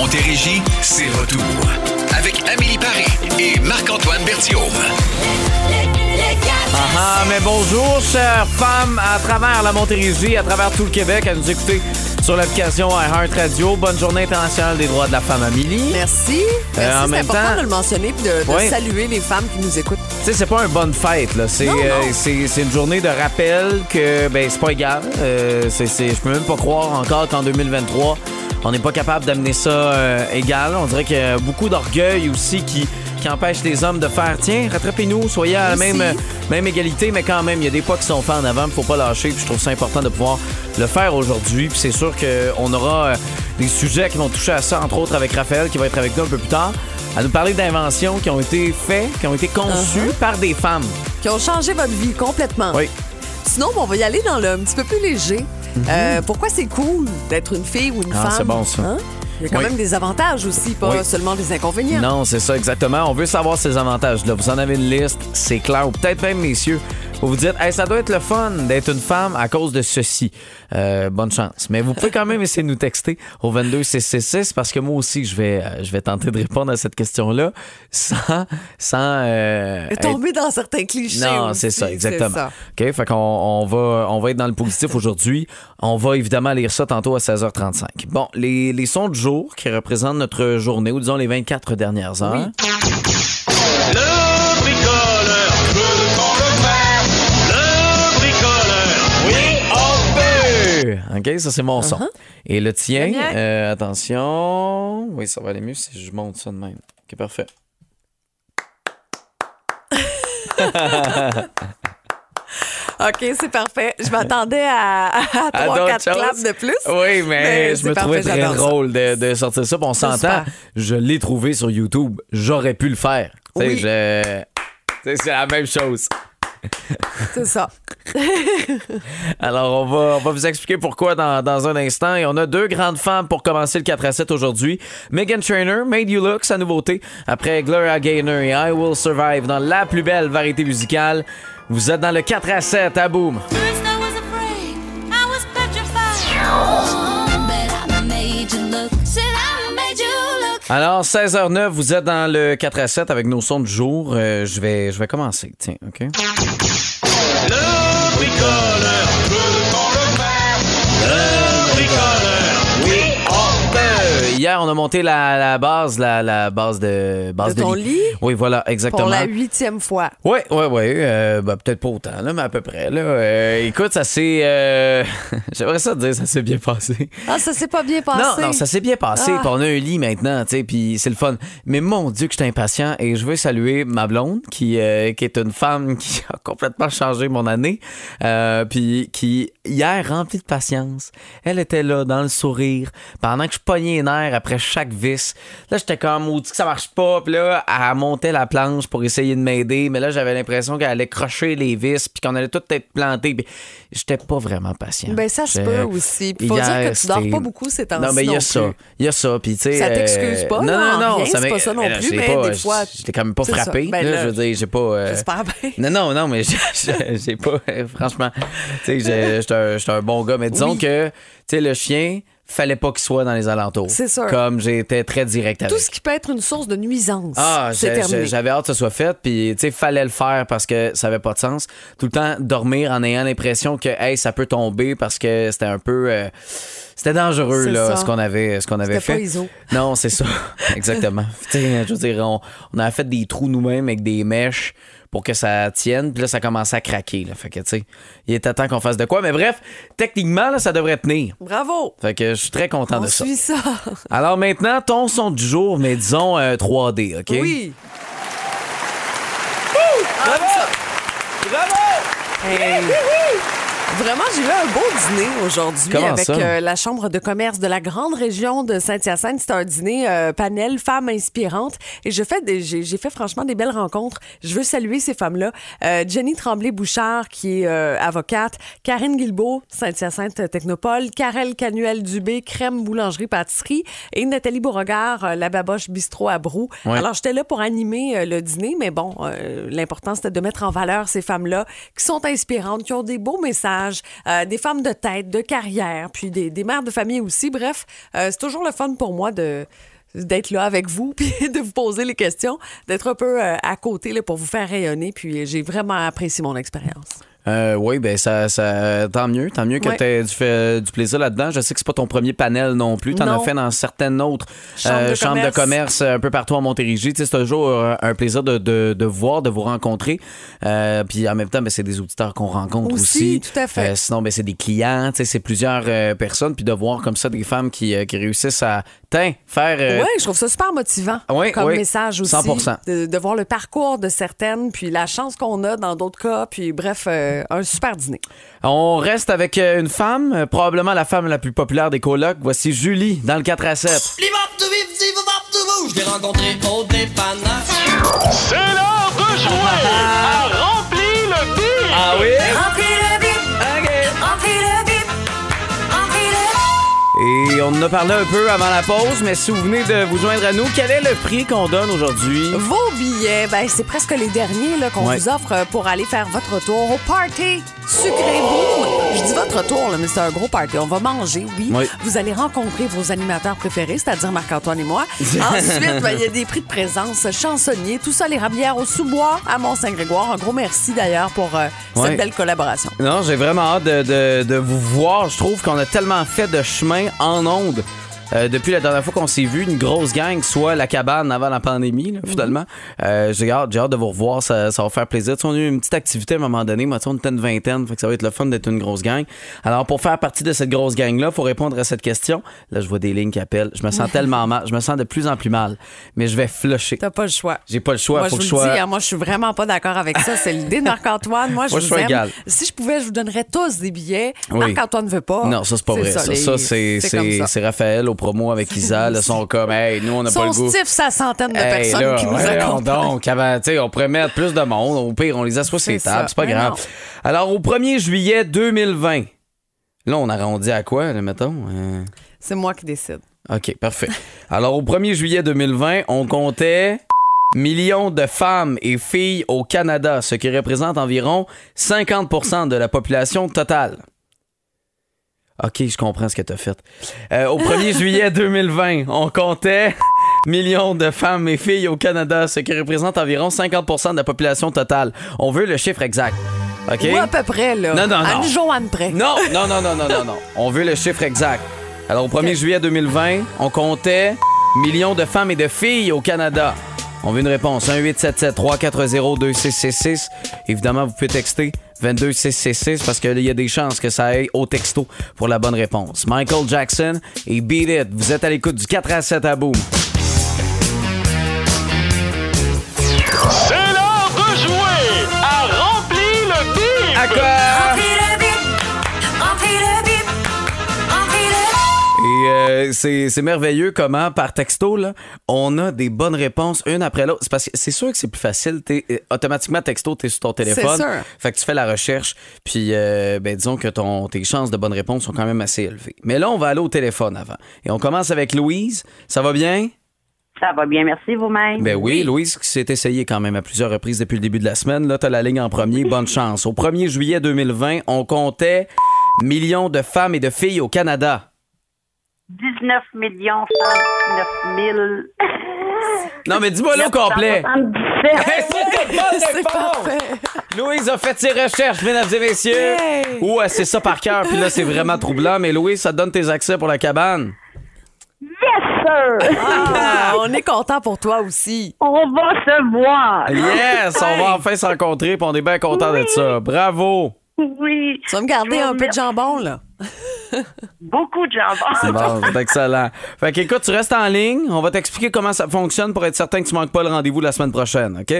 Montérégie, c'est retour. Avec Amélie Paris et Marc-Antoine Berthiaume. Ah, mais bonjour, chères femmes à travers la Montérégie, à travers tout le Québec, à nous écouter sur l'application iHeart Radio. Bonne journée internationale des droits de la femme, Amélie. Merci. Euh, Merci, c'est même important temps- de le mentionner et de, saluer les femmes qui nous écoutent. Sais, c'est pas une bonne fête, là. C'est euh, c'est- une journée de rappel que, ben, c'est pas égal. Euh, je peux même pas croire encore qu'en 2023, on n'est pas capable d'amener ça euh, égal. On dirait qu'il y a beaucoup d'orgueil aussi qui, qui empêche les hommes de faire, tiens, rattrapez-nous, soyez à la même, même égalité, mais quand même, il y a des pas qui sont faits en avant, il faut pas lâcher. Puis je trouve ça important de pouvoir le faire aujourd'hui. Puis c'est sûr qu'on aura euh, des sujets qui vont toucher à ça, entre autres avec Raphaël, qui va être avec nous un peu plus tard, à nous parler d'inventions qui ont été faites, qui ont été conçues par des femmes. Qui ont changé votre vie complètement. Oui. Sinon, on va y aller dans le un petit peu plus léger. Euh, pourquoi c'est cool d'être une fille ou une. Ah, femme? c'est bon, ça. Hein? Il y a quand Oui. même des avantages aussi, pas Oui. seulement des inconvénients. Non, c'est ça, exactement. On veut savoir ces avantages-là. Vous en avez une liste, c'est clair. Ou peut-être même, messieurs, vous vous dites, hey, ça doit être le fun d'être une femme à cause de ceci. Euh, bonne chance. Mais vous pouvez quand même essayer de nous texter au 22666 parce que moi aussi, je vais, euh, je vais tenter de répondre à cette question-là sans. sans euh, Tomber dans certains clichés. non, c'est ça, exactement. ça. OK, fait qu'on on va, on va être dans le positif aujourd'hui. On va évidemment lire ça tantôt à 16h35. Bon, les, les sons du jour qui représentent notre journée, ou disons les 24 dernières heures. Le OK, ça c'est mon son. Et le tien, euh, attention. Oui, ça va aller mieux si je monte ça de même. OK, parfait. OK, c'est parfait. Je m'attendais à, à À 3 d'autres 4 choses? claps de plus. Oui, mais, Mais je me parfait, trouvais très drôle de, de sortir ça. Puis on s'entend, je l'ai trouvé sur YouTube. J'aurais pu le faire. Oui. C'est la même chose. C'est ça. Alors, on va, on va vous expliquer pourquoi dans, dans un instant. Et on a deux grandes femmes pour commencer le 4 à 7 aujourd'hui. Megan Trainor, Made You Look, sa nouveauté. Après Gloria Gaynor et I Will Survive dans la plus belle variété musicale. Vous êtes dans le 4 à 7 à Boom. Alors, 16h09, vous êtes dans le 4 à 7 avec nos sons du jour. Euh, je, vais, je vais commencer, tiens, OK? Hier, on a monté la, la base, la, la base de base De ton lit? Oui, voilà, exactement. Pour la huitième fois. Oui, oui, oui. Euh, ben, peut-être pas autant, là, mais à peu près. Là. Euh, écoute, ça s'est. euh, J'aimerais ça te dire, ça s'est bien passé. Ah, ça s'est pas bien passé? Non, non, ça s'est bien passé. Ah. Puis on a un lit maintenant, tu sais, puis c'est le fun. Mais mon Dieu, que j'étais impatient et je veux saluer ma blonde, qui, qui est une femme qui a complètement changé mon année. Puis qui, hier, remplie de patience, elle était là, dans le sourire, pendant que je pognais les nerfs après chaque vis. Là, j'étais comme, dit que ça marche pas? Puis là, elle montait la planche pour essayer de m'aider. Mais là, j'avais l'impression qu'elle allait crocher les vis, puis qu'on allait tout être planté. Puis j'étais pas vraiment patient. Ben, ça se peut aussi. Puis faut dire que tu dors pas beaucoup ces temps-ci. non, mais il y a ça. Il y a ça. Puis, tu sais. Ça t'excuse pas, Non, non, non. rien, c'est pas ça non là, plus, mais pas- des fois, Je t'ai quand même pas ça. frappé. Ben, là, là, je veux dire, j'ai pas. euh, J'espère bien. Non, non, non, mais j'ai- pas. euh, franchement, tu sais, j'étais un, j'étais un bon gars. Mais disons Oui. que, tu sais, le chien, fallait pas qu'il soit dans les alentours. C'est sûr. Comme j'étais très direct avec. Tout ce qui peut être une source de nuisance. Ah, j'avais hâte que ça soit fait, puis tu sais, fallait le faire parce que ça avait pas de sens. Tout le temps dormir en ayant l'impression que hey, ça peut tomber parce que c'était un peu euh, c'était dangereux là ça. ce qu'on avait ce qu'on avait fait. pas ISO. Non, c'est ça. Exactement. tu sais, je veux dire on, on avait fait des trous nous-mêmes avec des mèches pour que ça tienne, puis là ça commençait à craquer là. Fait que tu sais, il était temps qu'on fasse de quoi, mais bref, techniquement là ça devrait tenir. Bravo. Fait que je suis très content On de ça. suit ça. Alors maintenant, ton son du jour, mais disons euh, 3D, OK? Oui. Bravo! Bravo! Hey. Vraiment, j'ai eu un beau dîner aujourd'hui Comment avec ça? euh, la Chambre de commerce de la grande région de Saint-Hyacinthe. C'était un dîner euh, panel femmes inspirantes et je fais des- j'ai j'ai fait franchement des belles rencontres. Je veux saluer ces femmes-là. Euh, Jenny Tremblay-Bouchard, qui est avocate, Karine Guilbeault, Saint-Hyacinthe Technopole, Karel Canuel-Dubé, Crème Boulangerie-Pâtisserie et Nathalie Beauregard, la Baboche Bistrot à Brou. Ouais. Alors, j'étais là pour animer le dîner, mais bon, l'important, c'était de mettre en valeur ces femmes-là qui sont inspirantes, qui ont des beaux messages euh, des femmes de tête, de carrière, puis des, des mères de famille aussi. Bref, euh, c'est toujours le fun pour moi d'être là avec vous, puis de vous poser les questions, d'être un peu euh, à côté là, pour vous faire rayonner. Puis j'ai vraiment apprécié mon expérience. Euh, oui, ben ça, ça, tant mieux, tant mieux que Ouais. tu aies du, plaisir là-dedans. Je sais que c'est pas ton premier panel non plus. Tu en Non. as fait dans certaines autres Chambres euh, de chambres de commerce. un peu partout en Montérégie. Tu sais, c'est toujours euh, un plaisir de, de, de voir, de vous rencontrer. Euh, puis en même temps, ben, c'est des auditeurs qu'on rencontre aussi. Aussi, tout à fait. Sinon, ben, c'est des clients, tu sais, c'est plusieurs personnes. Puis de voir comme ça des femmes qui, qui réussissent à faire. Oui, je trouve ça super motivant comme message aussi. 100%. De, de voir le parcours de certaines, puis la chance qu'on a dans d'autres cas, puis bref, euh, un super dîner. On reste avec euh, une femme, euh, probablement la femme la plus populaire des colocs. Voici Julie dans le 4 à 7. Je l'ai rencontré au dépannage. C'est l'heure de jouer à Remplis le bide. Ah oui? Remplis le Et on en a parlé un peu avant la pause, mais si vous venez de vous joindre à nous, quel est le prix qu'on donne aujourd'hui? Vos billets, ben, c'est presque les derniers là, qu'on Ouais. vous offre pour aller faire votre tour au party Sucré Boom. Je dis votre tour, là, mais c'est un gros party. On va manger, oui. Oui. Vous allez rencontrer vos animateurs préférés, c'est-à-dire Marc-Antoine et moi. Ensuite, ben, il y a des prix de présence, chansonniers, tout ça, les rabières au sous-bois à Mont-Saint-Grégoire. Un gros merci d'ailleurs pour euh, Ouais. cette belle collaboration. Non, j'ai vraiment hâte de, de- de vous voir. Je trouve qu'on a tellement fait de chemin en ondes. Euh, depuis la dernière fois qu'on s'est vu, une grosse gang, soit la cabane avant la pandémie, là, finalement. Euh, j'ai hâte, j'ai hâte de vous revoir, ça, ça va faire plaisir. Tu sais, on a eu une petite activité à un moment donné, moi, tu sais, on était une vingtaine, fait que ça va être le fun d'être une grosse gang. Alors, pour faire partie de cette grosse gang-là, faut répondre à cette question. Là, je vois des lignes qui appellent. Je me sens tellement mal, je me sens de plus en plus mal, mais je vais flusher. T'as pas le choix. J'ai pas le choix, Moi, faut je que je vous le sois. dis, hein, moi, je suis vraiment pas d'accord avec ça. C'est l'idée de Marc-Antoine. Moi, je Moi, je vous aime. égal. Si je pouvais, je vous donnerais tous des billets. Oui. Marc-Antoine veut pas. Non, ça, c'est pas vrai. Ça, Ça, ça. c'est Raphaël au promo avec Isa. Là, sont comme, hey, nous, on n'a pas le goût. sa centaine de Hey, personnes là, qui nous voyons accompagnent. donc, avant, on pourrait mettre plus de monde. Au pire, on les assoit sur les tables. C'est pas Mais grave. non. Alors, au 1er juillet 2020, là, on arrondit à quoi, là, mettons? Euh, C'est moi qui décide. OK, parfait. Alors, au 1er juillet 2020, on comptait millions de femmes et filles au Canada, ce qui représente environ 50% de la population totale. OK, je comprends ce que tu as fait. Euh, au 1er juillet 2020, on comptait millions de femmes et filles au Canada, ce qui représente environ 50% de la population totale. On veut le chiffre exact. OK? Ou à peu près, là. Non, non, non. Anne-Joanne près. Non, non, non, non, non, non, non. On veut le chiffre exact. Alors, au 1er juillet 2020, on comptait millions de femmes et de filles au Canada. On veut une réponse. 1-877-340-2666. Évidemment, vous pouvez texter 22666 parce qu'il y a des chances que ça aille au texto pour la bonne réponse. Michael Jackson et Beat It. Vous êtes à l'écoute du 4 à 7 à Boom. C'est l'heure de jouer à Remplis le bide. À quoi? Euh, c'est c'est merveilleux comment, par texto, là, on a des bonnes réponses une après l'autre. C'est parce que c'est sûr que c'est plus facile. T'es, euh, automatiquement, texto, t'es sur ton téléphone. sûr. Fait que tu fais la recherche. Puis, euh, ben, disons que ton, tes chances de bonnes réponses sont quand même assez élevées. Mais là, on va aller au téléphone avant. Et on commence avec Louise. Ça va bien? Ça va bien, merci vous-même. Ben oui, Louise qui s'est essayée quand même à plusieurs reprises depuis le début de la semaine. Là, t'as la ligne en premier. Bonne chance. Au 1er juillet 2020, on comptait millions de femmes et de filles au Canada. 19 millions 119 000. Non, mais dis-moi le au complet. 177. C'est parfait. Louise a fait ses recherches, mesdames et messieurs. Yay! Ouais, c'est ça par cœur, puis là, c'est vraiment troublant. Mais Louise, ça te donne tes accès pour la cabane. Yes, sir! Ah, on est content pour toi aussi. On va se voir. Yes, on va enfin se rencontrer, puis on est bien content d'être ça. Bravo. Oui. Tu vas me garder un peu de jambon, là. Beaucoup de jambon. C'est bon, c'est excellent. Fait qu'écoute, tu restes en ligne. On va t'expliquer comment ça fonctionne pour être certain que tu manques pas le rendez-vous la semaine prochaine, OK?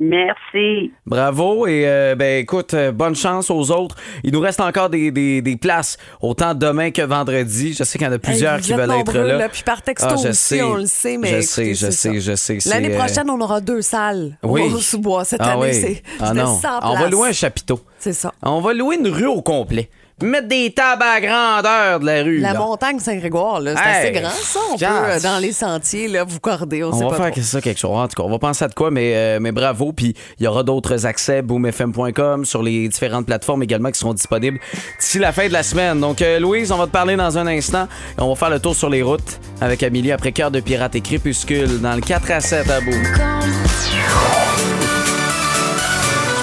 Merci. Bravo et euh, ben écoute, euh, bonne chance aux autres. Il nous reste encore des, des- des places autant demain que vendredi. Je sais qu'il y en a plusieurs Hey, qui veulent être nombreux, là. Puis par texto Ah, je aussi, sais. on le sait, mais je écoutez, sais, je sais, je sais. L'année euh, prochaine, on aura deux salles oui. au sous-bois. Cette Ah année, oui. c'est Ah c'était non. 100 On va louer un chapiteau. C'est ça. On va louer une rue au complet. Mettre des tables à grandeur de la rue. La là. montagne Saint-Grégoire, là, c'est Hey, assez grand, ça. On peut, euh, dans les sentiers, là, vous corder. On, sait On pas va faire trop. que ça quelque chose. En tout cas, on va penser à de quoi, mais, euh, mais bravo. Puis il y aura d'autres accès, boomfm.com, sur les différentes plateformes également qui seront disponibles d'ici la fin de la semaine. Donc, euh, Louise, on va te parler dans un instant. Et on va faire le tour sur les routes avec Amélie après Cœur de Pirate et Crépuscule dans le 4 à 7 à Boom.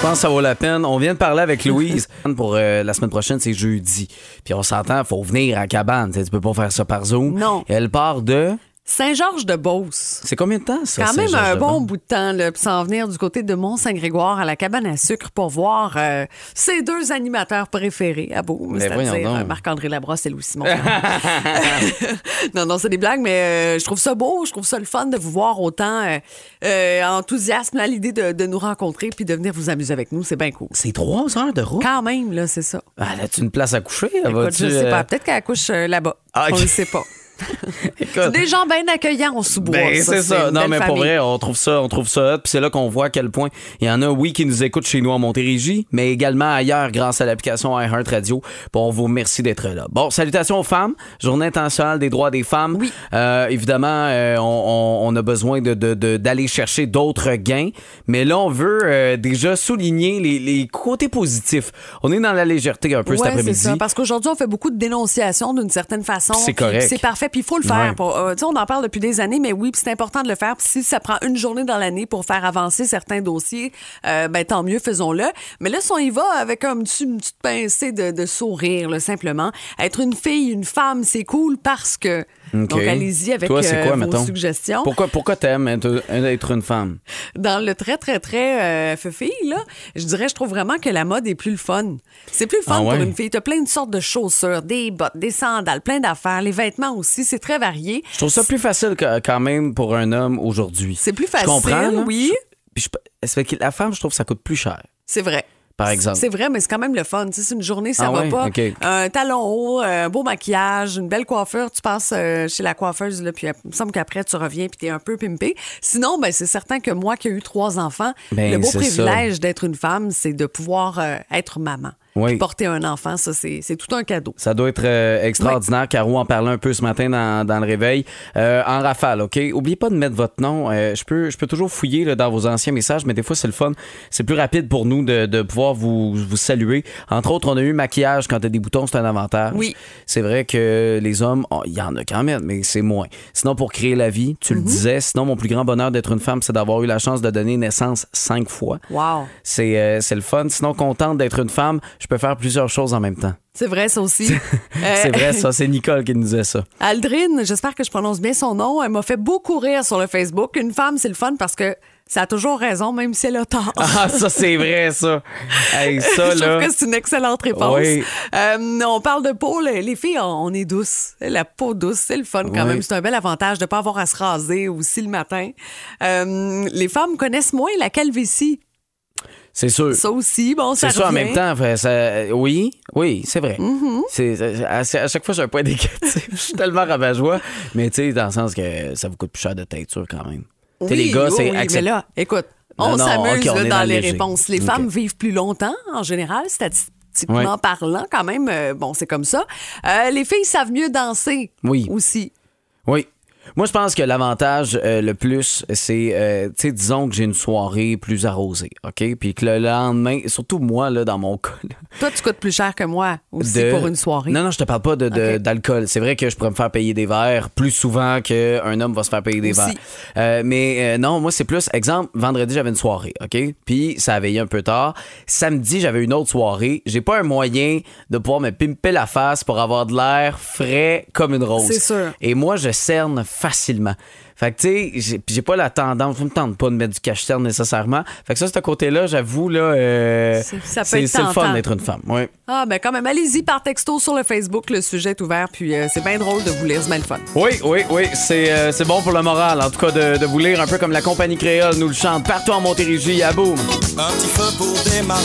Je pense que ça vaut la peine. On vient de parler avec Louise. Pour euh, la semaine prochaine, c'est jeudi. Puis on s'entend, faut venir à cabane. Tu peux pas faire ça par Zoom. Non. Elle part de. Saint-Georges-de-Beauce. C'est combien de temps, ça? Quand même un bon bout de temps, là, s'en venir du côté de Mont-Saint-Grégoire à la cabane à sucre pour voir euh, ses deux animateurs préférés à voyons c'est-à-dire euh, Marc-André Labrosse et Louis-Simon. non, non, c'est des blagues, mais euh, je trouve ça beau, je trouve ça le fun de vous voir autant euh, enthousiasme à l'idée de, de nous rencontrer puis de venir vous amuser avec nous. C'est bien cool. C'est trois heures de route? Quand même, là, c'est ça. Ah, as-tu une place à coucher? Écoute, je sais pas. Peut-être qu'elle accouche euh, là-bas. Ah. On ne sait pas. Des gens bien accueillants en sous-bois. Ben, c'est ça. Non, mais pour vrai, on trouve ça, on trouve ça hot. Puis c'est là qu'on voit à quel point il y en a, oui, qui nous écoutent chez nous en Montérégie, mais également ailleurs grâce à l'application iHeartRadio. Bon, on vous remercie d'être là. Bon, salutations aux femmes. Journée internationale des droits des femmes. Oui. Euh, évidemment, euh, on, a besoin de, de- de- d'aller chercher d'autres gains. Mais là, on veut euh, déjà souligner les, les côtés positifs. On est dans la légèreté un peu cet Ouais, c'est après-midi. Parce qu'aujourd'hui, on fait beaucoup de dénonciations d'une certaine façon. C'est correct. C'est parfait. Puis il faut le faire. Ouais. Pour- euh, tu sais, on en parle depuis des années, mais oui, c'est important de le faire. Si ça prend une journée dans l'année pour faire avancer certains dossiers, euh, ben tant mieux, faisons-le. Mais là, si on y va avec un petit- une petite pincée de, de sourire, là, simplement. Être une fille, une femme, c'est cool parce que. Donc, allez-y avec Toi, euh, quoi, vos mettons? suggestions. Pourquoi, pourquoi t'aimes être, être une femme? Dans le très, très, très euh, fille, là, je dirais, je trouve vraiment que la mode est plus le fun. C'est plus le fun Ah ouais? pour une fille. Tu as plein de sortes de chaussures, des bottes, des sandales, plein d'affaires. Les vêtements aussi, c'est très varié. Je trouve ça plus facile que- quand même pour un homme aujourd'hui. C'est plus Je facile, comprends, là. oui. Puis je- fait que la femme, je trouve que ça coûte plus cher, C'est vrai. Par exemple. C'est vrai, mais c'est quand même le fun. C'est une journée, ça Ah va ouais? pas. Un talon haut, un beau maquillage, une belle coiffure. Tu passes euh, chez la coiffeuse, là, puis euh, il me semble qu'après, tu reviens puis tu es un peu pimpé. Sinon, ben, c'est certain que moi qui ai eu trois enfants, Ben, le beau privilège d'être une femme, c'est de pouvoir euh, être maman. Oui. Porter un enfant, ça, c'est c'est tout un cadeau. Ça doit être euh, extraordinaire. Caro en parlait un peu ce matin dans, dans le réveil. Euh, en rafale, OK? Oubliez pas de mettre votre nom. Euh, je, peux, je peux toujours fouiller là, dans vos anciens messages, mais des fois, c'est le fun. C'est plus rapide pour nous de, de pouvoir vous, vous saluer. Entre autres, on a eu maquillage quand t'as des boutons, c'est un avantage. Oui. C'est vrai que les hommes, oh, il y en a quand même, mais c'est moins. Sinon, pour créer la vie, tu Mhm. le disais, sinon, mon plus grand bonheur d'être une femme, c'est d'avoir eu la chance de donner naissance cinq fois. Wow. C'est c'est le fun. Sinon, contente d'être une femme, je peux faire plusieurs choses en même temps. C'est vrai, ça aussi. Euh, C'est vrai, ça. C'est Nicole qui nous disait ça. Aldrine, j'espère que je prononce bien son nom. Elle m'a fait beaucoup rire sur le Facebook. Une femme, c'est le fun parce que ça a toujours raison, même si elle a tort. Ah, ça, c'est vrai, ça. Hey, ça, Je là. trouve que c'est une excellente réponse. Oui. Euh, on parle de peau. Les les filles, on on est douces. La peau douce, c'est le fun quand Oui. même. C'est un bel avantage de ne pas avoir à se raser aussi le matin. Euh, les femmes connaissent moins la calvitie. C'est sûr. Ça aussi, bon, ça C'est ça en même temps. fait, ça- oui, oui, c'est vrai. Mm-hmm. À, à chaque fois, j'ai un point négatif. Je suis tellement rabat-joie. Mais tu sais, dans le sens que ça vous coûte plus cher de teinture quand même. Oui, les gars, oui, c'est oui, mais là, écoute, on s'amuse ok, on là, est dans dans les léger. réponses. Les femmes vivent plus longtemps, en général, statistiquement Ouais. parlant, quand même. euh, bon, c'est comme ça. Euh, les filles savent mieux danser Oui. aussi. Oui. Moi, je pense que l'avantage euh, le plus, c'est, euh, tu sais, disons que j'ai une soirée plus arrosée, OK? Puis que le lendemain, surtout moi, là, dans mon cas, là, Toi, tu coûtes plus cher que moi aussi de- pour une soirée. Non, non, je te parle pas de, de- Ok. d'alcool. C'est vrai que je pourrais me faire payer des verres plus souvent qu'un homme va se faire payer des Aussi. verres. Euh, mais euh, non, moi, c'est plus, exemple, vendredi, j'avais une soirée, OK? Puis ça a veillé un peu tard. Samedi, j'avais une autre soirée. J'ai pas un moyen de pouvoir me pimper la face pour avoir de l'air frais comme une rose. C'est sûr. Et moi, je cerne facilement. Fait que, tu sais, j'ai- puis j'ai pas la tendance, je me tente pas de mettre du cache-cerne nécessairement. Fait que ça, ce côté-là, j'avoue, là, euh, C'est- ça peut c'est être c'est le fun d'être une femme. Ouais. Ah, ben quand même, allez-y par texto sur le Facebook. Le sujet est ouvert, puis euh, c'est bien drôle de vous lire. C'est bien le fun. Oui, oui, oui, c'est euh, c'est bon pour le moral, en tout cas, de, de vous lire un peu comme la compagnie créole nous le chante partout en Montérégie, à boum. Un petit feu pour démarrer.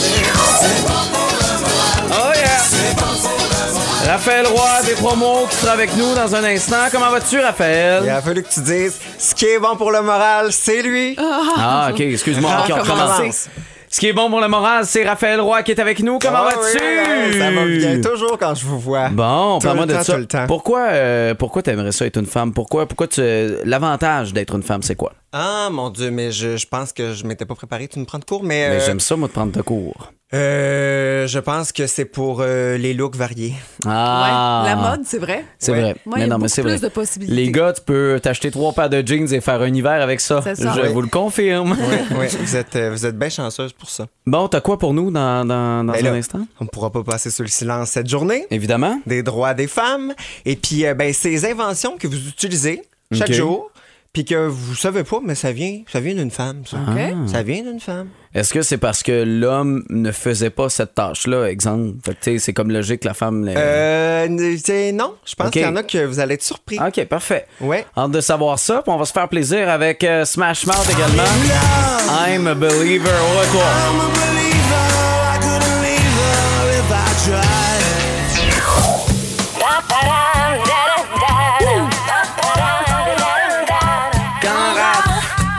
Oh yeah! Raphaël Roy des promos qui sera avec nous dans un instant. Comment vas-tu, Raphaël? Il a fallu que tu dises ce qui est bon pour le moral, c'est lui. Ah, OK, excuse-moi. Ah, OK, on recommence. Ce qui est bon pour le moral, c'est Raphaël Roy qui est avec nous. Comment Ah vas-tu? oui, Ça va bien, toujours quand je vous vois. Bon, parle-moi le de temps, ça. tout le temps. Pourquoi, euh, pourquoi t'aimerais ça être une femme? Pourquoi, pourquoi tu. L'avantage d'être une femme, c'est quoi? Ah, mon Dieu, mais je, je pense que je m'étais pas préparé. Tu me prends de cours, mais. Mais euh, j'aime ça, moi, de prendre de cours. euh, je pense que c'est pour euh, les looks variés. Ah! Ouais, la mode, c'est vrai. C'est Ouais. vrai. Ouais, il y mais a non, mais c'est plus vrai. de possibilités. Les gars, tu peux t'acheter trois paires de jeans et faire un hiver avec ça. C'est ça. Je Oui. vous le confirme. oui, vous êtes, euh, vous êtes bien chanceuse pour ça. Bon, t'as quoi pour nous dans, dans, dans Ben un là, instant? On ne pourra pas passer sous le silence cette journée. Évidemment. Des droits des femmes. Et puis, euh, ben, ces inventions que vous utilisez chaque jour, puis que vous savez pas, mais ça vient, ça vient d'une femme. Ça, OK. ça vient d'une femme. Est-ce que c'est parce que l'homme ne faisait pas cette tâche-là, exemple? C'est comme logique que la femme. Euh, non, je pense Ok. qu'il y en a que vous allez être surpris. OK, parfait. Ouais. Hâte de savoir ça, puis on va se faire plaisir avec euh, Smash Mouth également. I'm a believer au retour.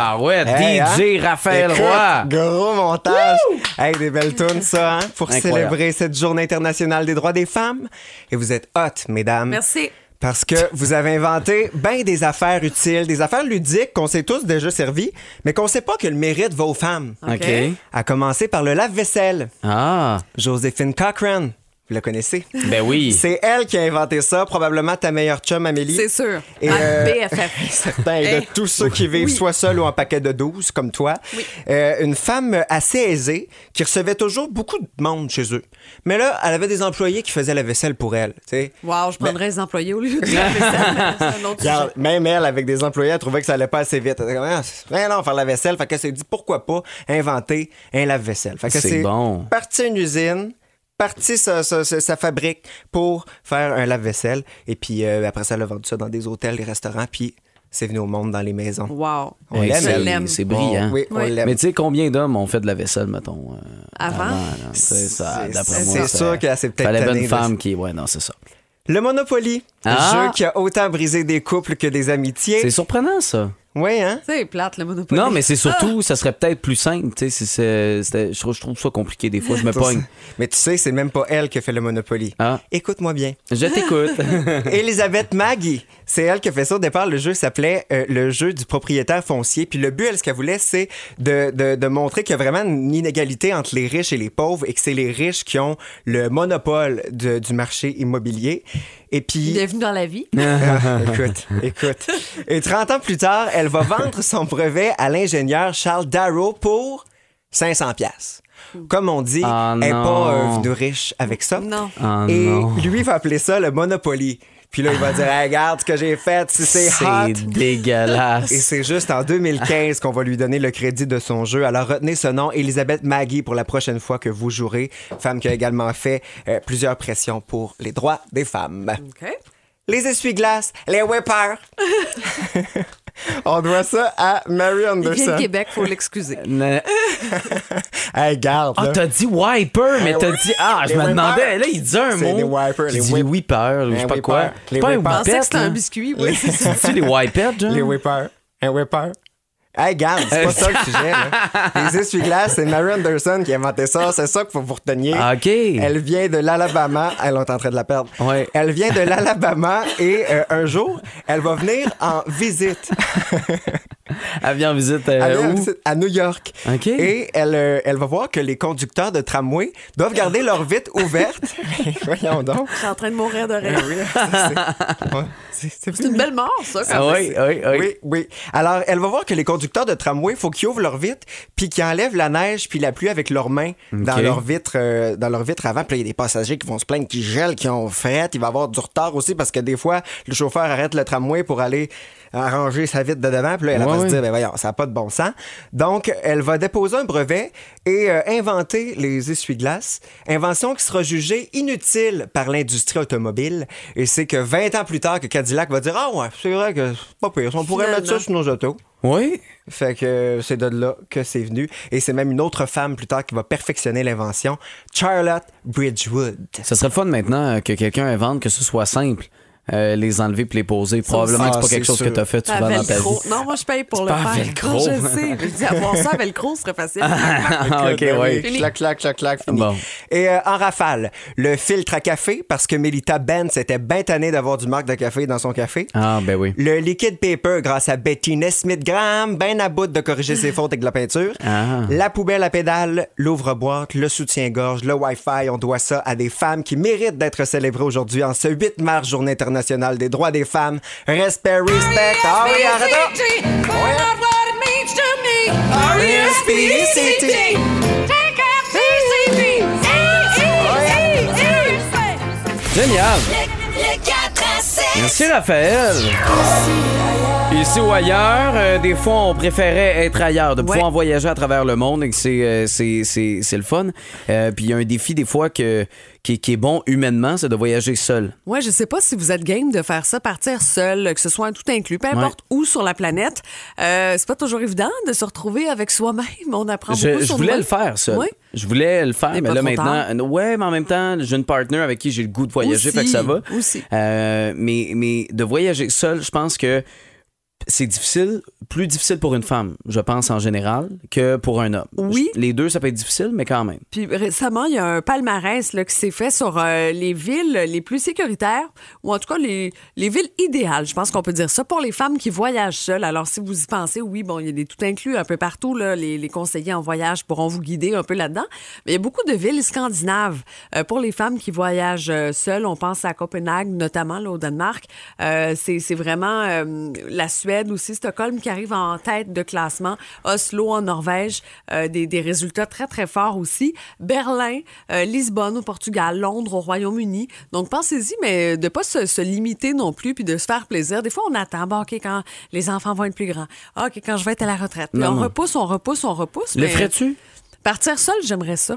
Tabarouette, Hey, DJ hein? Raphaël Écoute, Roy. Gros montage. Hey, des belles tunes, ça, hein? Pour Incroyable. célébrer cette journée internationale des droits des femmes. Et vous êtes hot, mesdames. Merci. Parce que vous avez inventé bien des affaires utiles, des affaires ludiques qu'on s'est tous déjà servi, mais qu'on sait pas que le mérite va aux femmes. OK. À commencer par le lave-vaisselle. Ah, Joséphine Cochran. Vous la connaissez? ben oui. C'est elle qui a inventé ça, probablement ta meilleure chum, Amélie. C'est sûr. Et, Ma euh, BFF. Certain, et de tous ceux qui vivent soit seuls ou en paquet de 12, comme toi. Euh, une femme assez aisée qui recevait toujours beaucoup de monde chez eux. Mais là, elle avait des employés qui faisaient la vaisselle pour elle. tu sais. Wow, je prendrais les employés au lieu de la vaisselle. C'est un autre Regarde, sujet. même elle, avec des employés, elle trouvait que ça allait pas assez vite. Elle était comme, ah, non, faire la vaisselle. Fait qu'elle s'est dit, pourquoi pas inventer un lave-vaisselle? Fait que C'est bon. parti une usine, parti sa, sa- sa- sa fabrique pour faire un lave-vaisselle. Et puis euh, après ça, elle a vendu ça dans des hôtels, des restaurants, puis c'est venu au monde dans les maisons. Wow. On l'aime, c'est-. C'est brillant. Oui, on Oui. l'aime. Mais tu sais, combien d'hommes ont fait de la vaisselle, mettons, euh, Avant? C'est- c'est sûr ça- qu'elle s'est peut-être Fallait une femme qui. Ouais, non, c'est ça. Le Monopoly, Ah! un jeu qui a autant brisé des couples que des amitiés. C'est surprenant, ça. Oui, hein? C'est plate, le Monopoly. Non, mais c'est Ah! surtout, ça serait peut-être plus simple. Tu sais, je, trouve, je trouve ça compliqué des fois. Je me pogne. Mais tu sais, c'est même pas elle qui a fait le Monopoly. Ah. Écoute-moi bien. Je t'écoute. Elisabeth Maggie, c'est elle qui a fait ça. Au départ, le jeu s'appelait euh, le jeu du propriétaire foncier. Puis le but, elle, ce qu'elle voulait, c'est de, de, de montrer qu'il y a vraiment une inégalité entre les riches et les pauvres et que c'est les riches qui ont le monopole de- du marché immobilier. Et puis... Bienvenue dans la vie. Ah, écoute, écoute. Et 30 ans plus tard, elle va vendre son brevet à l'ingénieur Charles Darrow pour 500 pièces. Comme on dit, Ah, elle n'est pas euh, venue riche avec ça. Non. Ah, Et non. lui va appeler ça le Monopoly. Puis là, il va dire, Hey, regarde ce que j'ai fait, si c'est hot. C'est dégueulasse. Et c'est juste en 2015 qu'on va lui donner le crédit de son jeu. Alors retenez ce nom, Elisabeth Maggie, pour la prochaine fois que vous jouerez. Femme qui a également fait euh, plusieurs pressions pour les droits des femmes. OK. Les essuie-glaces, les whippers. On doit ça à Mary Il vient de Anderson. Québec, faut l'excuser. Hey, garde, Ah, t'as dit wiper, mais t'as dit. Ah, je me demandais. Là, il dit un C'est mot. les wipers, les dit ou je sais pas quoi. Les Pas un whippers. Je pensais que c'était un biscuit, oui. C'est les whippets, genre? Les whippers. Un whipper. Hey, garde, c'est pas ça le sujet. Là. Les essuie-glaces, c'est Mary Anderson qui a inventé ça. C'est ça qu'il faut vous reteniez. OK. Elle vient de l'Alabama. Elle est en train de la perdre. Ouais. Elle vient de l'Alabama et euh, un jour, elle va venir en visite. Elle vient en visite euh, Elle vient en où? visite à New York. OK. Et elle, euh, elle va voir que les conducteurs de tramway doivent garder leur vitre ouverte. Voyons donc. Je suis en train de mourir de rire. Oui, c'est- ouais, c'est- c'est C'est une belle mort, ça. quand Ah, oui, oui, oui. Oui, oui. Alors, elle va voir que les conducteurs de tramway, faut qu'ils ouvrent leur vitre, puis qu'ils enlèvent la neige puis la pluie avec leurs mains dans leur vitre, euh, dans leur vitre avant. Puis là, il y a des passagers qui vont se plaindre, qui gèlent, qui ont fret. Il va y avoir du retard aussi parce que des fois, le chauffeur arrête le tramway pour aller arranger sa vitre de devant, puis là, elle Ouais, va se dire, ben voyons, ça n'a pas de bon sens. Donc, elle va déposer un brevet et euh, inventer les essuie-glaces, invention qui sera jugée inutile par l'industrie automobile. Et c'est que 20 ans plus tard que Cadillac va dire, ah ouais, c'est vrai que c'est pas pire, on pourrait mettre ça sur nos autos. Oui. Fait que euh, c'est de là que c'est venu. Et c'est même une autre femme plus tard qui va perfectionner l'invention, Charlotte Bridgewood. Ça serait le fun maintenant euh, que quelqu'un invente que ce soit simple. Euh, les enlever puis les poser. Probablement que c'est Ah, pas quelque chose que sûr. tu as fait souvent dans ta vie. Non, moi, je paye pour le faire. velcro. Non, je sais. Je dis, avoir ça à velcro serait facile. Ah, ok, ouais. oui, Clac, clac, clac, clac, fini. Bon. Et euh, en rafale, le filtre à café, parce que Melita Benz était bien tannée d'avoir du marque de café dans son café. Ah, ben oui. Le liquid paper, grâce à Betty Nesmith Graham, ben à bout de corriger ses fautes avec de la peinture. Ah. La poubelle à pédale, l'ouvre-boîte, le soutien-gorge, le Wi-Fi, on doit ça à des femmes qui méritent d'être célébrées aujourd'hui en ce 8 mars, Journée internationale des droits des femmes. Respect, respect. Génial. Le 4 à 7. Merci, Raphaël. Ici ou ailleurs, euh, des fois, on préférait être ailleurs, de pouvoir Ouais. voyager à travers le monde et que c'est, euh, c'est, c'est, c'est le fun. Euh, puis il y a un défi, des fois, que, qui, qui est bon humainement, c'est de voyager seul. Ouais, je sais pas si vous êtes game de faire ça, partir seul, que ce soit un tout inclus, peu importe où sur la planète. C'est pas toujours évident de se retrouver avec soi-même. On apprend Je, beaucoup je sur voulais le faire, ça. Oui. Je voulais le faire, Mais là maintenant, ouais, mais en même temps, j'ai une partner avec qui j'ai le goût de voyager, Aussi, fait que ça va. aussi. Mais, mais de voyager seul, je pense que c'est difficile, plus difficile pour une femme, je pense en général, que pour un homme. Oui. Les deux, ça peut être difficile, mais quand même. Puis récemment, il y a un palmarès là, qui s'est fait sur euh, les villes les plus sécuritaires, ou en tout cas les, les villes idéales. Je pense qu'on peut dire ça pour les femmes qui voyagent seules. Alors, si vous y pensez, oui, bon, il y a des tout inclus un peu partout. Là, les, les conseillers en voyage pourront vous guider un peu là-dedans. Mais il y a beaucoup de villes scandinaves euh, pour les femmes qui voyagent euh, seules. On pense à Copenhague, notamment là, au Danemark. C'est vraiment la Suède aussi, Stockholm qui arrive en tête de classement. Oslo en Norvège, euh, des, des résultats très, très forts aussi. Berlin, euh, Lisbonne au Portugal, Londres au Royaume-Uni. Donc, pensez-y, mais de pas se, se limiter non plus puis de se faire plaisir. Des fois, on attend, bon, OK, quand les enfants vont être plus grands. Ah, OK, quand je vais être à la retraite. Non, on non. repousse, on repousse, on repousse. Le mais ferais-tu? Partir seul, j'aimerais ça.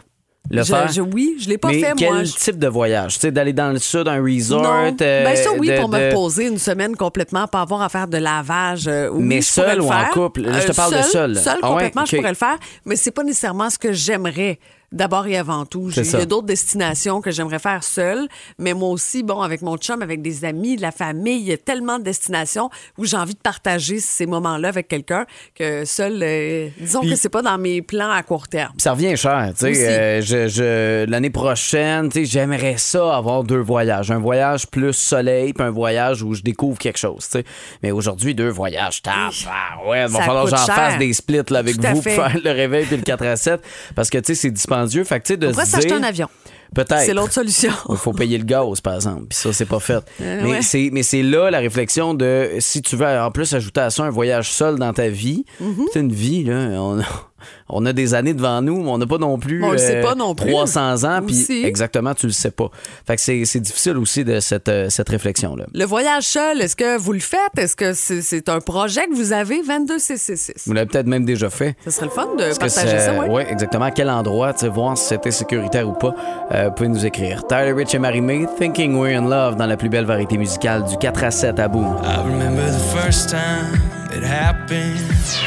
Le Je- faire? je- oui, je l'ai pas mais fait, quel moi. Je- type de voyage? Tu sais, d'aller dans le sud, un resort? non. euh, ben ça, oui, de- pour me reposer une semaine complètement, pas avoir à faire de lavage. euh, oui, Mais seul ou en couple? Là, je te parle de seul. Seul, Ah ouais, complètement, je pourrais le faire, mais c'est pas nécessairement ce que j'aimerais. D'abord et avant tout. J'ai- Il y a d'autres destinations que j'aimerais faire seule, mais moi aussi, bon, avec mon chum, avec des amis, de la famille, il y a tellement de destinations où j'ai envie de partager ces moments-là avec quelqu'un que seul, euh, disons Puis- que c'est pas dans mes plans à court terme. Ça revient cher, tu sais. euh, je, je- l'année prochaine, tu sais, j'aimerais ça avoir deux voyages, un voyage plus soleil, puis un voyage où je découvre quelque chose, tu sais. Mais aujourd'hui, deux voyages, tap, ah ouais, il va falloir que j'en fasse des splits là, avec vous pour faire le réveil puis le 4 à 7, parce que tu sais, c'est dispendieux. Fait que tu sais, de On pourrait s'acheter dire, un avion. Peut-être. C'est l'autre solution. Il faut payer le gaz, par exemple. Puis ça, c'est pas fait. Euh, mais ouais. c'est là la réflexion de si tu veux en plus ajouter à ça un voyage seul dans ta vie. Mm-hmm. C'est une vie, là. On on a des années devant nous, mais on n'a pas non plus, euh, On le sait pas non plus. 300 ans. Puis exactement, tu le sais pas. Fait que c'est difficile aussi de cette, euh, cette réflexion-là. Le voyage seul, est-ce que vous le faites? Est-ce que c'est un projet que vous avez? 22666. Vous l'avez peut-être même déjà fait. Ce serait le fun de partager ça, oui. ouais, exactement. À quel endroit, voir si c'était sécuritaire ou pas, euh, vous pouvez nous écrire. Tyler Rich et Marie-May, Thinking We're in Love dans la plus belle variété musicale du 4 à 7 à bout. I remember the first time.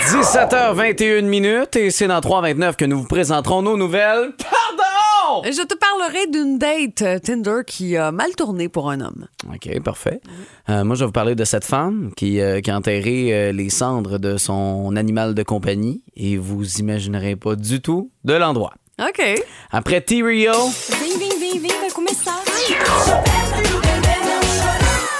17h21 minutes et c'est dans 3h29 que nous vous présenterons nos nouvelles. Pardon! Je te parlerai d'une date euh, Tinder qui a mal tourné pour un homme. OK, parfait. Euh, moi, je vais vous parler de cette femme qui, euh, qui a enterré euh, les cendres de son animal de compagnie et vous imaginerez pas du tout de l'endroit. OK. Après T-Rio,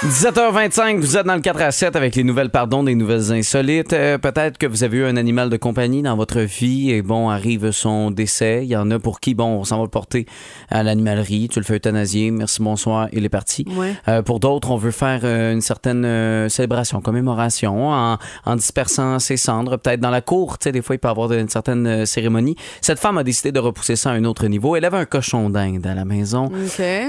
17h25, vous êtes dans le 4 à 7 avec les nouvelles pardon, des nouvelles insolites. Euh, Peut-être que vous avez eu un animal de compagnie dans votre vie et bon, arrive son décès. Il y en a pour qui, bon, on s'en va le porter à l'animalerie, tu le fais euthanasier, merci, bonsoir, il est parti. Ouais. Euh, pour d'autres, on veut faire euh, une certaine célébration, commémoration en, en dispersant ses cendres, peut-être dans la cour, tu sais, des fois il peut y avoir une certaine cérémonie. Cette femme a décidé de repousser ça à un autre niveau. Elle avait un cochon d'Inde à la maison.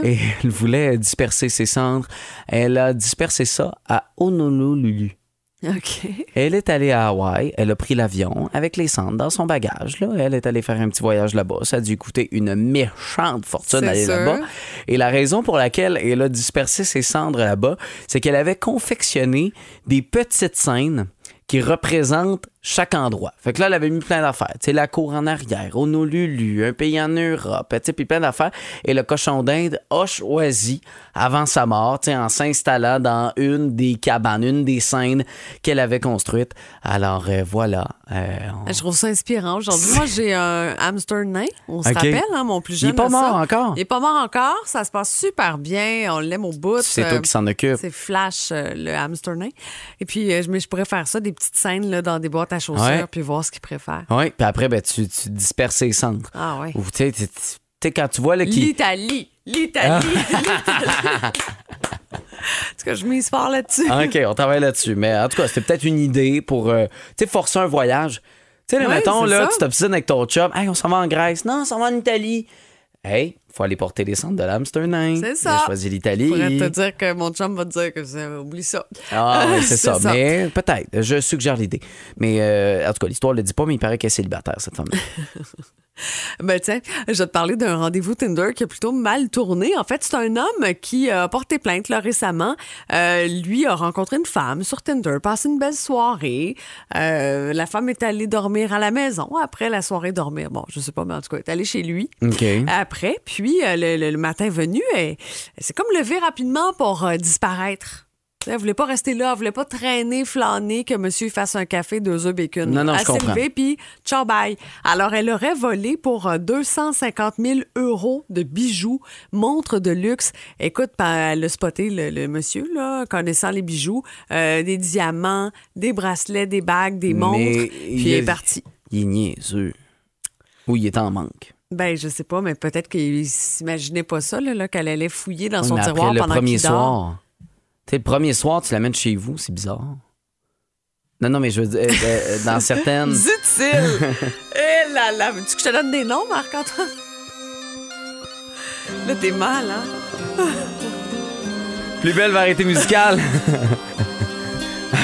Et elle voulait disperser ses cendres. Elle a dispersé ça à Honolulu. OK. Elle est allée à Hawaï, elle a pris l'avion avec les cendres dans son bagage. Là. Elle est allée faire un petit voyage là-bas. Ça a dû coûter une méchante fortune d'aller là-bas. Et la raison pour laquelle elle a dispersé ses cendres là-bas, c'est qu'elle avait confectionné des petites scènes qui représentent chaque endroit. Fait que là, elle avait mis plein d'affaires. Tu sais, la cour en arrière, Honolulu, un pays en Europe, tu sais, puis plein d'affaires. Et le cochon d'Inde a choisi, avant sa mort, tu sais, en s'installant dans une des cabanes, une des scènes qu'elle avait construites. Alors, euh, voilà. euh, on- Je trouve ça inspirant aujourd'hui. Moi, j'ai un hamster nain. On se rappelle, hein, mon plus Il jeune. est pas ça. mort encore? Il est pas mort encore. Ça se passe super bien. On l'aime au bout. C'est Euh, toi qui s'en occupe. C'est Flash, euh, le hamster nain. Et puis, euh, je, mais je pourrais faire ça, des petites scènes là, dans des boîtes à chaussures, Ouais. puis voir ce qu'il préfère. Oui, puis après, ben, tu, tu disperses ses cendres. Ah ouais. Ou, tu sais, tu- tu sais, quand tu vois. L'Italie. L'Italie. L'Italie. En tout cas, je mise fort là-dessus? Ah, OK, on travaille là-dessus. Mais en tout cas, c'était peut-être une idée pour, euh, sais, forcer un voyage. Tu sais, mettons, là, ça. tu t'obstines avec ton chum. Hey, on s'en va en Grèce. Non, on s'en va en Italie. Hey, faut aller porter les cendres de l'hamster nain. C'est ça. choisi Je l'Italie. pourrais te dire que mon chum va te dire que c'est- oublie ça. Ah, oui, c'est C'est ça. ça. Mais peut-être. Je suggère l'idée. Mais euh, en tout cas, l'histoire ne le dit pas, mais il paraît qu'elle est célibataire, cette femme Ben tiens, je vais te parler d'un rendez-vous Tinder qui a plutôt mal tourné. En fait, c'est un homme qui a porté plainte là, récemment. Euh, lui a rencontré une femme sur Tinder, passé une belle soirée. Euh, la femme est allée dormir à la maison après la soirée dormir. Bon, je sais pas, mais en tout cas, elle est allée chez lui. Après, puis euh, le, matin venu, elle, elle s'est comme levée rapidement pour disparaître. Elle voulait pas rester là, elle voulait pas traîner, flâner que monsieur fasse un café, deux œufs bacon. Non, non, elle s'est comprends. levée, puis ciao, bye. Alors, elle aurait volé pour euh, 250 000 euros de bijoux, montres de luxe. Écoute, elle a spoté le, le monsieur, là, connaissant les bijoux, euh, des diamants, des bracelets, des bagues, des montres, Mais puis elle est partie. Il est niaiseux. Ou il est en manque. Ben, je sais pas, mais peut-être qu'il s'imaginait pas ça, là, là, qu'elle allait fouiller dans son tiroir après le pendant premier dort. Tu sais, le premier soir, tu l'amènes chez vous, c'est bizarre. Non, non, mais je veux dire, euh, euh, dans certaines. Dit-il. Eh là là, veux-tu que je te donne des noms, Marc-Antoine? Là, t'es mal, hein? Plus belle variété musicale.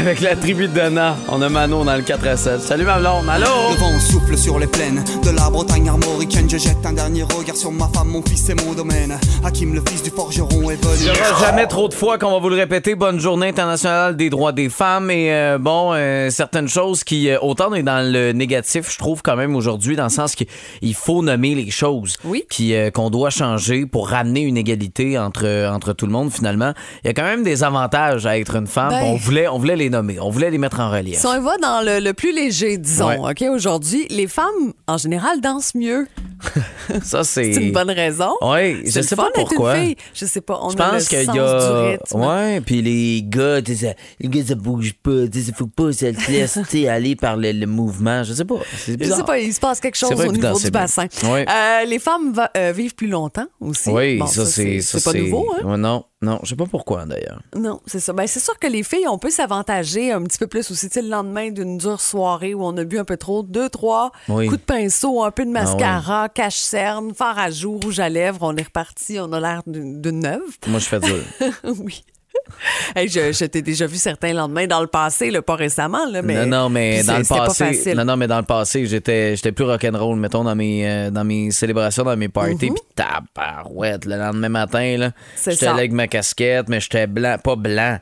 Avec la tribu de Donna, on a Mano dans le 4 à 7. Salut ma blonde, allô? Le vent souffle sur les plaines de la Bretagne armoricaine. Je jette un dernier regard sur ma femme, mon fils et mon domaine. Hakim, le fils du forgeron, est Il n'y venu. aura jamais trop de fois qu'on va vous le répéter. Bonne journée internationale des droits des femmes. Et euh, bon, euh, certaines choses qui, euh, autant on est dans le négatif, je trouve quand même aujourd'hui, dans le sens qu'il faut nommer les choses Oui. qui, euh, qu'on doit changer pour ramener une égalité entre, entre tout le monde finalement. Il y a quand même des avantages à être une femme. Ben- On, voulait, on voulait les nommer, on voulait les mettre en relief. Si on va dans le, le plus léger, disons, Ouais. OK, aujourd'hui, les femmes, en général, dansent mieux. Ça, c'est. C'est une bonne raison. Oui, je C'est sais pas pourquoi. Je sais pas, on Je a pense qu'il y a. rythme. Ouais, puis les gars, tu sais, les gars, ça bouge pas. Tu sais, faut pas, ça te laisse tu sais, aller par le, le mouvement. Je sais pas. C'est Je sais pas, il se passe quelque chose C'est au évident, niveau c'est du bien. bassin. Ouais. Euh, les femmes va- euh, vivent plus longtemps aussi. Oui, Bon, ça, c'est. ça, c'est pas nouveau, hein? Ouais, non, non, je sais pas pourquoi d'ailleurs. Non, c'est ça. Ben, c'est sûr que les filles, on peut s'avantager un petit peu plus aussi. Tu sais, le lendemain d'une dure soirée où on a bu un peu trop, deux, trois Oui. coups de pinceau, un peu de Ah mascara, cache-cerne, fard à jour, rouge à lèvres, on est reparti, on a l'air d'une d'une neuve. Moi, je fais dur. oui. Hey, je je t'ai déjà vu certains lendemains dans le passé, là, pas récemment, là, mais. non, non, mais dans le passé. facile. Non, non, mais dans le passé, j'étais, j'étais plus rock'n'roll, mettons, dans mes, euh, dans mes célébrations, dans mes parties. Mhm. Puis tabarouette, le lendemain matin, là. J'étais là avec ma casquette, mais j'étais blanc, pas blanc.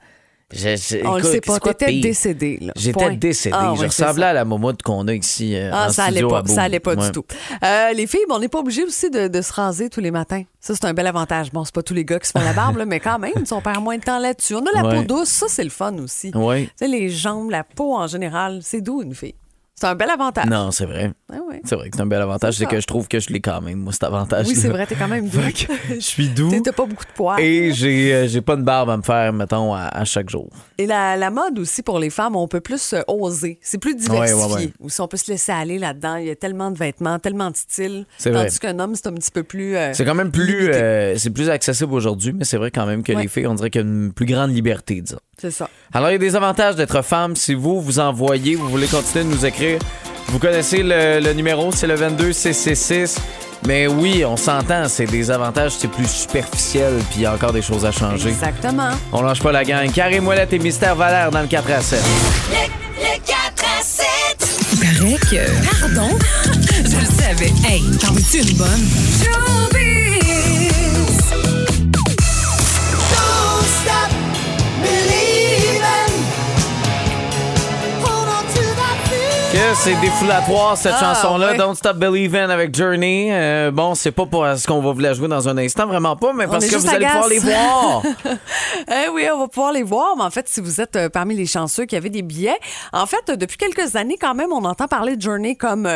Je- je- On le écoute, sait pas, t'étais décédé. J'étais décédé. Ah, je c'est ressemblais ça. à la momoute qu'on a ici euh, Ah, en ça allait studio pas, à Boom. ça allait pas Ouais. du tout. Euh, les filles, on n'est pas obligé aussi de, de se raser tous les matins. Ça, c'est un bel avantage. Bon, c'est pas tous les gars qui se font la barbe, là, mais quand même, on perd moins de temps là-dessus. On a la Ouais. peau douce, ça, c'est le fun aussi. Ouais. Les jambes, la peau en général, c'est doux, une fille. C'est un bel avantage. Non, c'est vrai. Ah ouais. C'est vrai que c'est un bel avantage. C'est que je trouve que je l'ai quand même, moi, cet avantage. Oui, c'est vrai, t'es quand même doux. Je suis doux. T'as- pas beaucoup de poids. Et j'ai, euh, j'ai pas de barbe à me faire, mettons, à, à chaque jour. Et la, la mode aussi pour les femmes, on peut plus euh, oser. C'est plus diversifié. Ouais, ouais, ouais. Ou si on peut se laisser aller là-dedans. Il y a tellement de vêtements, tellement de styles. C'est Tandis vrai. qu'un homme, c'est un petit peu plus. euh, C'est quand même plus, euh, c'est plus accessible aujourd'hui, mais c'est vrai quand même que les filles, on dirait qu'il y a une plus grande liberté, disons. C'est ça. Alors, il y a des avantages d'être femme. Si vous, vous envoyez, vous voulez continuer de nous écrire, vous connaissez le, le numéro, c'est le 22 666 Mais oui, on s'entend, c'est des avantages, c'est plus superficiel, puis il y a encore des choses à changer. Exactement. On lâche pas la gang. Carré Moellette et Mystère Valère dans le 4 à 7. Le 4 à 7. Il paraît que. Pardon? Je le savais. Hey, t'en veux-tu une bonne? Don't Que c'est défoulatoire cette Ah, chanson-là, ouais. Don't Stop Believin' avec Journey. Euh, bon, c'est pas pour ce qu'on va vous la jouer dans un instant, vraiment pas, mais parce que vous allez pouvoir les voir. Eh oui, on va pouvoir les voir. Mais en fait, si vous êtes euh, parmi les chanceux qui avaient des billets, en fait, euh, depuis quelques années, quand même, on entend parler de Journey comme.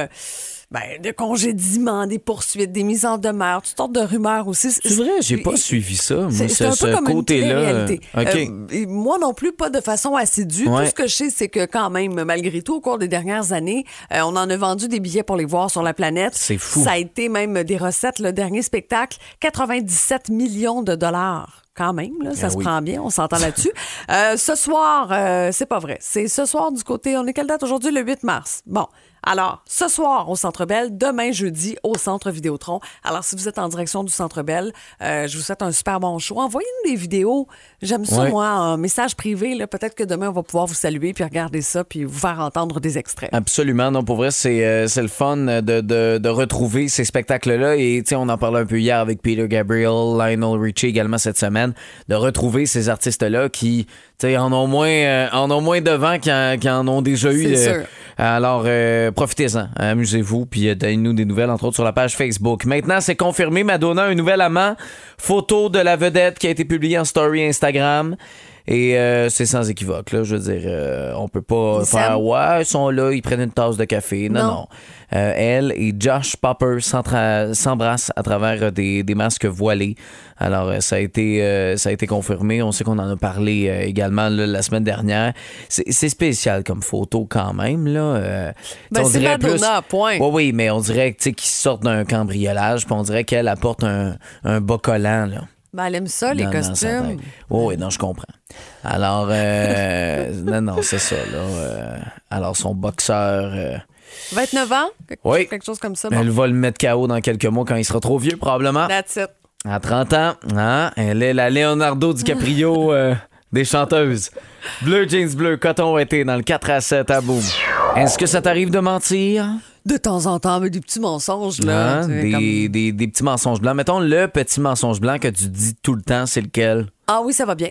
Ben, de congédiements, des poursuites, des mises en demeure, toutes sortes de rumeurs aussi. C'est vrai, j'ai pas suivi ça, moi, C'est ce, c'est un peu ce côté-là. télé-réalité. OK. Euh, moi non plus, pas de façon assidue. Ouais. Tout ce que je sais, c'est que quand même, malgré tout, au cours des dernières années, euh, on en a vendu des billets pour les voir sur la planète. C'est fou. Ça a été même des recettes. Le dernier spectacle, 97 millions de dollars. Quand même, là, ça Ah se prend bien, on s'entend là-dessus. Euh, ce soir, euh, c'est pas vrai. C'est ce soir du côté, on est quelle date aujourd'hui? Le 8 mars. Bon. Alors, ce soir au Centre Bell, demain jeudi au Centre Vidéotron. Alors, si vous êtes en direction du Centre Bell, euh, je vous souhaite un super bon show. Envoyez-nous des vidéos. J'aime ça, Ouais. moi, en message privé. là. Peut-être que demain, on va pouvoir vous saluer puis regarder ça puis vous faire entendre des extraits. Absolument. Non, pour vrai, c'est euh, c'est le fun de, de, de retrouver ces spectacles-là. Et tu sais, on en parlait un peu hier avec Peter Gabriel, Lionel Richie également cette semaine, de retrouver ces artistes-là qui, tu sais, en ont moins, euh, en ont moins devant qu'en ont déjà eu. C'est euh, sûr. alors, profitez-en, amusez-vous, puis euh, donnez-nous des nouvelles, entre autres sur la page Facebook. Maintenant, c'est confirmé, Madonna a un nouvel amant. Photo de la vedette qui a été publiée en story Instagram. Et euh, c'est sans équivoque, là. Je veux dire, euh, on peut pas faire ouais, ils sont là, ils prennent une tasse de café. Non, Non. non. Euh, elle et Josh Popper s'embrassent à travers euh, des, des masques voilés. Alors, ça a été ça a été confirmé. On sait qu'on en a parlé également là, la semaine dernière. C'est spécial comme photo quand même, là. Ben, on c'est dirait Madonna, point. Oui, oui, mais on dirait que, tu sais, qu'ils sortent d'un cambriolage, puis on dirait qu'elle apporte un, un bas collant, là. Ben, elle aime ça, les Non, costumes. va. Oui, oui, non, je comprends. Alors, euh, non, non, c'est ça, là. euh, alors, son boxeur, euh, 29 ans? Quelque, Oui. quelque chose comme ça. Bon. elle va le mettre KO dans quelques mois quand il sera trop vieux, probablement. That's it. À 30 ans, hein, elle est la Leonardo DiCaprio euh, des chanteuses. Bleu, jeans bleu, coton été dans le 4 à 7 à boum. Est-ce que ça t'arrive de mentir? De temps en temps, mais des petits mensonges, là. Hein? Des, comme- des- des petits mensonges blancs. Mettons, le petit mensonge blanc que tu dis tout le temps, c'est lequel? Ah oui, ça va bien.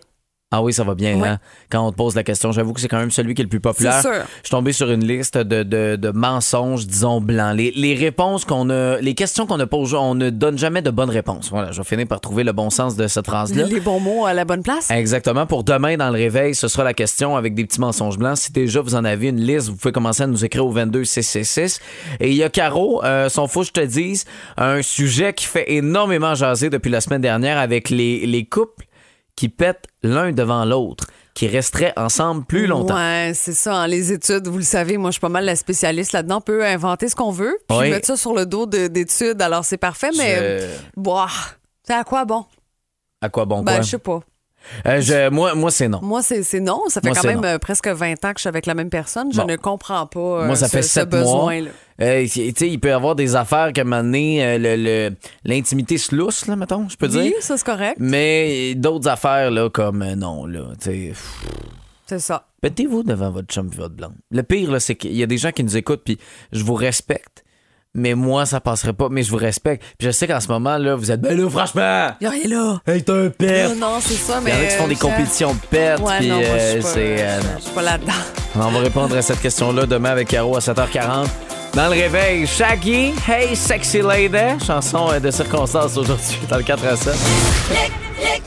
Ah oui, ça va bien, Ouais. hein? Quand on te pose la question, j'avoue que c'est quand même celui qui est le plus populaire. Sûr. Je suis tombé sur une liste de, de- de mensonges, disons, blancs. Les, les réponses qu'on a, les questions qu'on a posées, on ne donne jamais de bonnes réponses. Voilà, je vais finir par trouver le bon sens de cette phrase-là. Les bons mots à la bonne place. Exactement. Pour demain, dans le réveil, ce sera la question avec des petits mensonges blancs. Si déjà vous en avez une liste, vous pouvez commencer à nous écrire au 22666. Et il y a Caro, euh, son fou, je te dise, un sujet qui fait énormément jaser depuis la semaine dernière avec les, les couples qui pètent l'un devant l'autre, qui resteraient ensemble plus longtemps. Ouais, c'est ça. les études, vous le savez, moi, je suis pas mal la spécialiste là-dedans. On peut inventer ce qu'on veut, puis Oui. mettre ça sur le dos de- d'études. Alors, c'est parfait, mais. Je- Boah, c'est à quoi bon? À quoi bon Ben, quoi? je sais pas. Euh, je- moi, moi c'est non. Moi, c'est non. Ça fait Moi, quand même non. euh, presque 20 ans que je suis avec la même personne. Je Bon. ne comprends pas euh, Moi, ça ce, fait ce besoin-là. Euh, il peut y avoir des affaires que, à un moment donné, l'intimité se lousse, là, mettons, je peux dire. Oui, ça, c'est correct. Mais d'autres affaires, là, comme non, là, tu sais. pff, C'est ça. Pétez-vous devant votre chum et votre blonde. Le pire, là, c'est qu'il y a des gens qui nous écoutent, puis je vous respecte, mais moi, ça passerait pas, mais je vous respecte. Puis je sais qu'en ce moment, là, vous êtes, ben là, franchement, Il a rien là. hey, t'es un père. Non, non, c'est ça, Il mais. y en a qui font des euh, compétitions de pètes, Ouais, puis non, moi, euh, suis pas, c'est. euh, je suis pas là-dedans. on va répondre à cette question-là demain avec Caro à 7h40. Dans le réveil, Shaggy, Hey Sexy Lady, chanson euh, de circonstance aujourd'hui dans le 4 à 7. Le